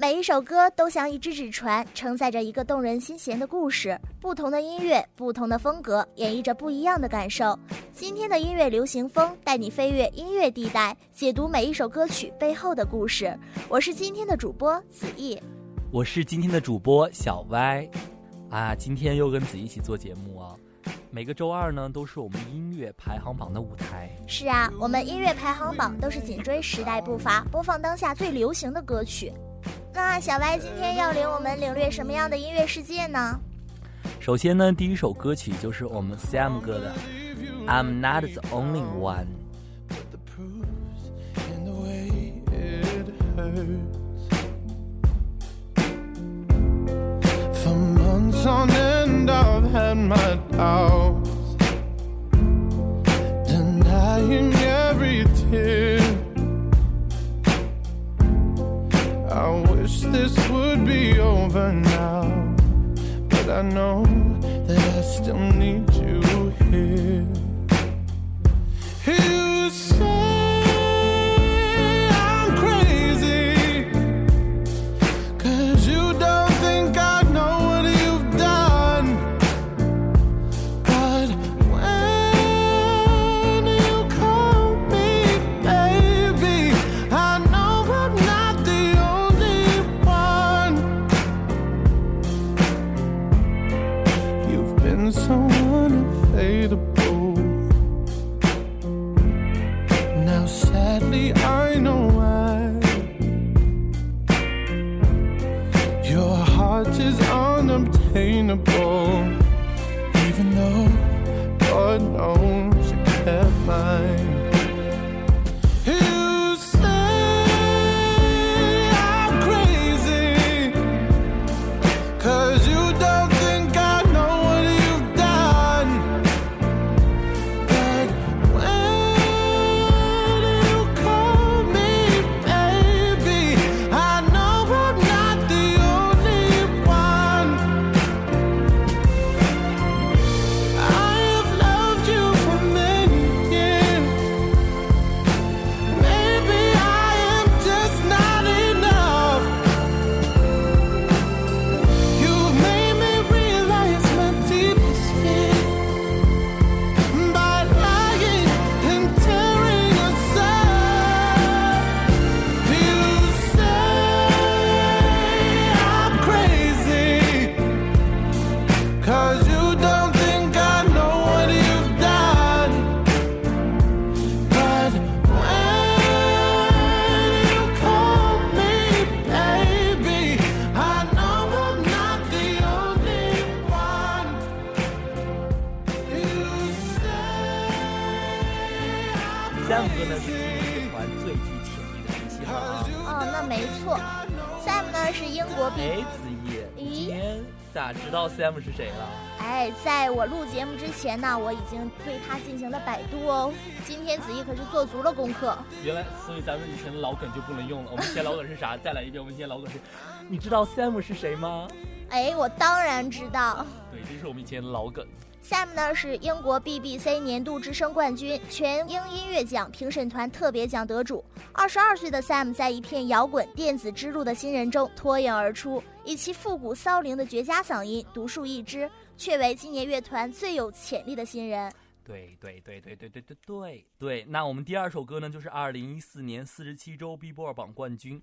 每一首歌都像一只纸船，承载着一个动人心弦的故事。不同的音乐，不同的风格，演绎着不一样的感受。今天的音乐流行风带你飞越音乐地带，解读每一首歌曲背后的故事。我是今天的主播子毅，我是今天的主播小歪。啊，今天又跟子怡一起做节目啊！每个周二呢，都是我们音乐排行榜的舞台。是啊，我们音乐排行榜都是紧追时代步伐，播放当下最流行的歌曲。那小歪今天要领我们领略什么样的音乐世界呢？首先呢，第一首歌曲就是我们 Sam 哥的《I'm Not the Only One》。This would be over now, but I know 知道 Sam 是谁了？哎，在我录节目之前呢，我已经对他进行了百度哦。今天子怡可是做足了功课。原来，所以咱们以前的老梗就不能用了。我们以前老梗是啥？再来一遍，我们以前老梗是，你知道 Sam 是谁吗？哎，我当然知道。对，这是我们以前的老梗。Sam 呢是英国 BBC 年度之声冠军、全英音乐奖评审团特别奖得主。二十二岁的 Sam 在一片摇滚电子之路的新人中脱颖而出，以其复古骚灵的绝佳嗓音独树一帜，却为今年乐团最有潜力的新人。对对对对对对对对对。那我们第二首歌呢，就是二零一四年四十七周 Billboard 榜冠军。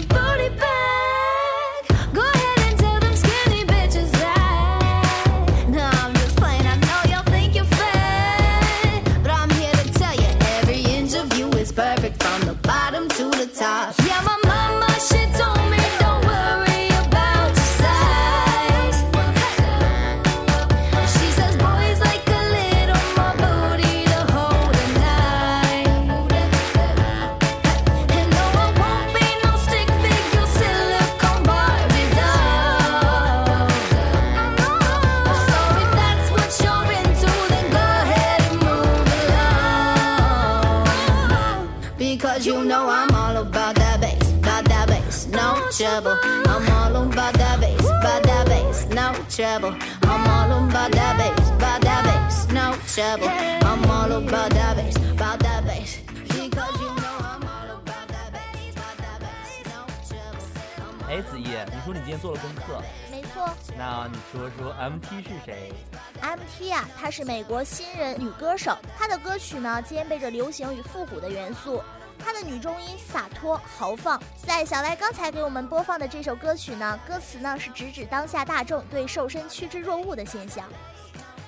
trouble. I'm all about that bass, about that bass, no trouble. I'm all about that bass, about that bass, no trouble. I'm all about that bass, about that bass. Because you know I'm all about that bass, about that bass, no trouble. I'm 哎，子怡，你说你今天做了功课，没错那你说说 MT 是谁？，MT 啊，她是美国新人女歌手，她的歌曲呢兼备着流行与复古的元素。她的女中音洒脱豪放，在小赖刚才给我们播放的这首歌曲呢，歌词呢是直指当下大众对瘦身趋之若鹜的现象。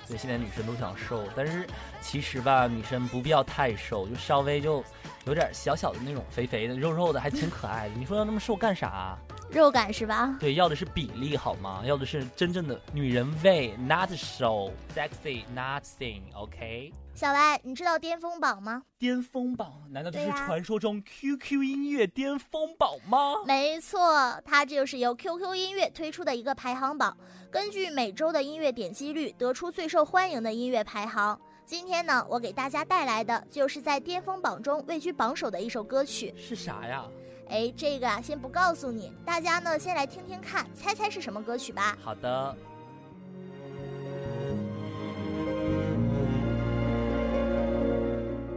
对，现在女生都想瘦，但是其实吧，女生不必要太瘦，就稍微就有点小小的那种肥肥的、肉肉的，还挺可爱的。你说要那么瘦干啥？肉感是吧？对，要的是比例好吗？要的是真正的女人味，not show sexy nothing，OK？、小歪，你知道巅峰榜吗？巅峰榜难道就是传说中 QQ 音乐巅峰榜吗？没错，它就是由 QQ 音乐推出的一个排行榜，根据每周的音乐点击率得出最受欢迎的音乐排行。今天呢，我给大家带来的就是在巅峰榜中位居榜首的一首歌曲。是啥呀？哎，这个啊，先不告诉你，大家呢先来听听看，猜猜是什么歌曲吧。好的，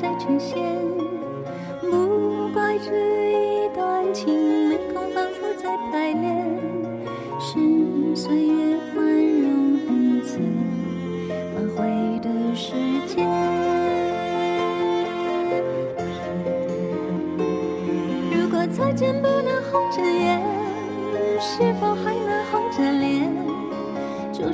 再呈现。不怪这一段情没空反复再排练，是岁月宽容恩赐反悔的时间。如果再见不能红着眼，是否还能红着脸？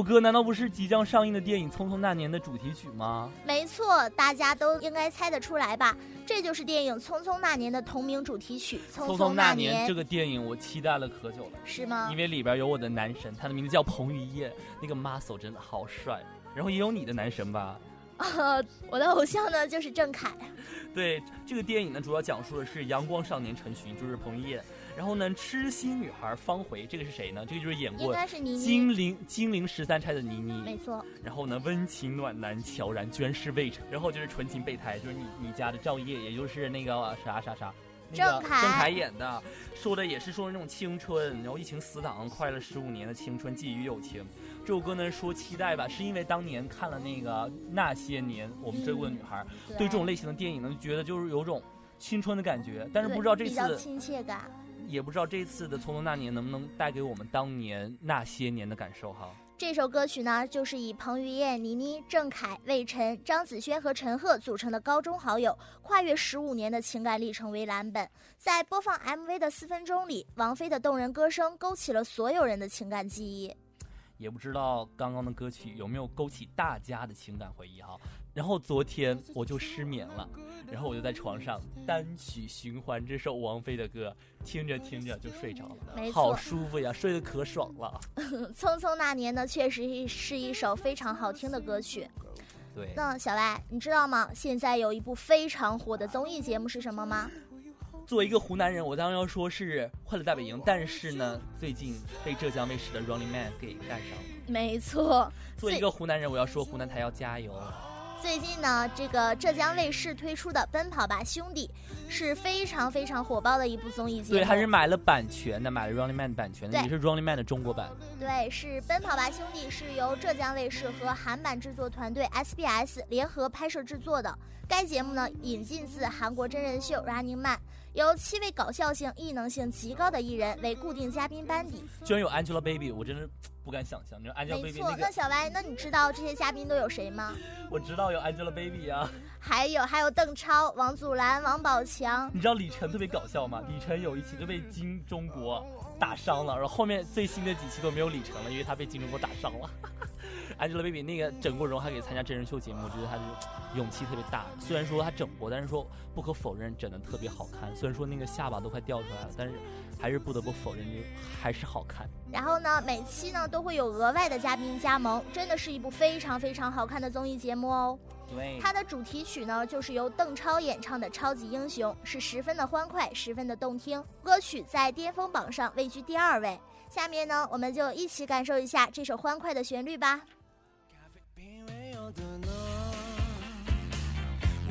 首歌难道不是即将上映的电影《匆匆那年》的主题曲吗？没错，大家都应该猜得出来吧？这就是电影《匆匆那年》的同名主题曲《匆匆那年》这个电影我期待了可久了，是吗因？为里边有我的男神，他的名字叫彭于晏，那个 muscle 真的好帅。然后也有你的男神吧？呃，我的偶像呢就是郑恺。对，这个电影呢主要讲述的是阳光少年陈寻，就是彭于晏。然后呢，痴心女孩方茴，这个是谁呢？这个就是演过《金陵金陵十三钗》的倪妮，没错。然后呢，温情暖男乔然居然是魏晨，然后就是纯情备胎，就是你你家的赵烨，也就是那个啥啥啥，郑恺郑恺演的，说的也是说那种青春，然后疫情死党，快乐十五年的青春，寄予友情。这首歌呢说期待吧，是因为当年看了那个那些年，我们追过的女孩，对这种类型的电影呢，就觉得就是有种青春的感觉，但是不知道这次亲切感。也不知道这次的《匆匆那年》能不能带给我们当年那些年的感受哈。这首歌曲呢，就是以彭于晏、倪妮、郑恺、魏晨、张子萱和陈赫组成的高中好友跨越十五年的情感历程为蓝本，在播放 MV 的四分钟里，王菲的动人歌声勾起了所有人的情感记忆。也不知道刚刚的歌曲有没有勾起大家的情感回忆哈。然后昨天我就失眠了，然后我就在床上单曲循环这首王菲的歌，听着听着就睡着了，好舒服呀，睡得可爽了。匆匆那年呢，确实是一首非常好听的歌曲。对。那小赖，你知道吗？现在有一部非常火的综艺节目是什么吗？作为一个湖南人，我当然要说是《快乐大本营》，但是呢，最近被浙江卫视的《Running Man》给干上了。没错。作为一个湖南人，我要说湖南台要加油。最近呢，这个浙江卫视推出的《奔跑吧兄弟》是非常非常火爆的一部综艺节目。对，还是买了版权的，买了 Running Man 的版权的，也是 Running Man 的中国版。对，是《奔跑吧兄弟》是由浙江卫视和韩版制作团队 SBS 联合拍摄制作的。该节目呢，引进自韩国真人秀 Running Man，由七位搞笑性、异能性极高的艺人为固定嘉宾班底。居然有 Angelababy，我真是。不敢想象，你说 Angelababy 那个。那小白，那你知道这些嘉宾都有谁吗？我知道有 Angelababy 啊，还有还有邓超、王祖蓝、王宝强。你知道李晨特别搞笑吗？李晨有一期就被金钟国打伤了，然后后面最新的几期都没有李晨了，因为他被金钟国打伤了。Angelababy 那个整过容还可以参加真人秀节目，我觉得她就勇气特别大。虽然说她整过，但是说不可否认整的特别好看。虽然说那个下巴都快掉出来了，但是。还是不得不否认，就还是好看。然后呢，每期呢都会有额外的嘉宾加盟，真的是一部非常非常好看的综艺节目哦。对，它的主题曲呢就是由邓超演唱的《超级英雄》，是十分的欢快，十分的动听。歌曲在巅峰榜上位居第二位。下面呢，我们就一起感受一下这首欢快的旋律吧。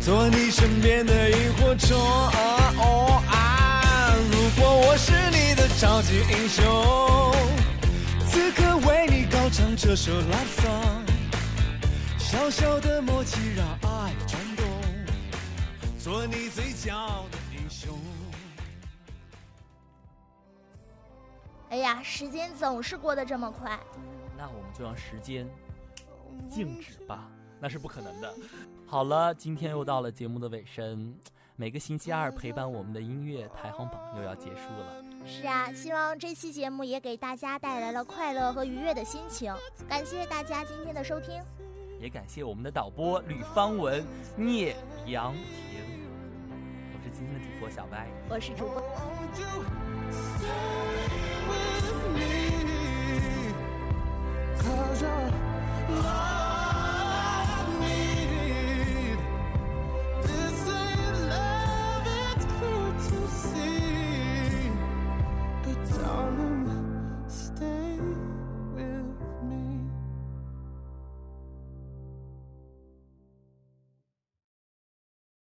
做你身边的萤火虫，如果我是你的超级英雄，此刻为你高唱这首 love song，小小的默契让爱转动，做你最骄傲的英雄。哎呀，时间总是过得这么快，那我们就让时间静止吧，那是不可能的。好了，今天又到了节目的尾声。每个星期二陪伴我们的音乐排行榜又要结束了。是啊，希望这期节目也给大家带来了快乐和愉悦的心情。感谢大家今天的收听，也感谢我们的导播吕方文、聂阳婷。我是今天的主播小白，我是主播。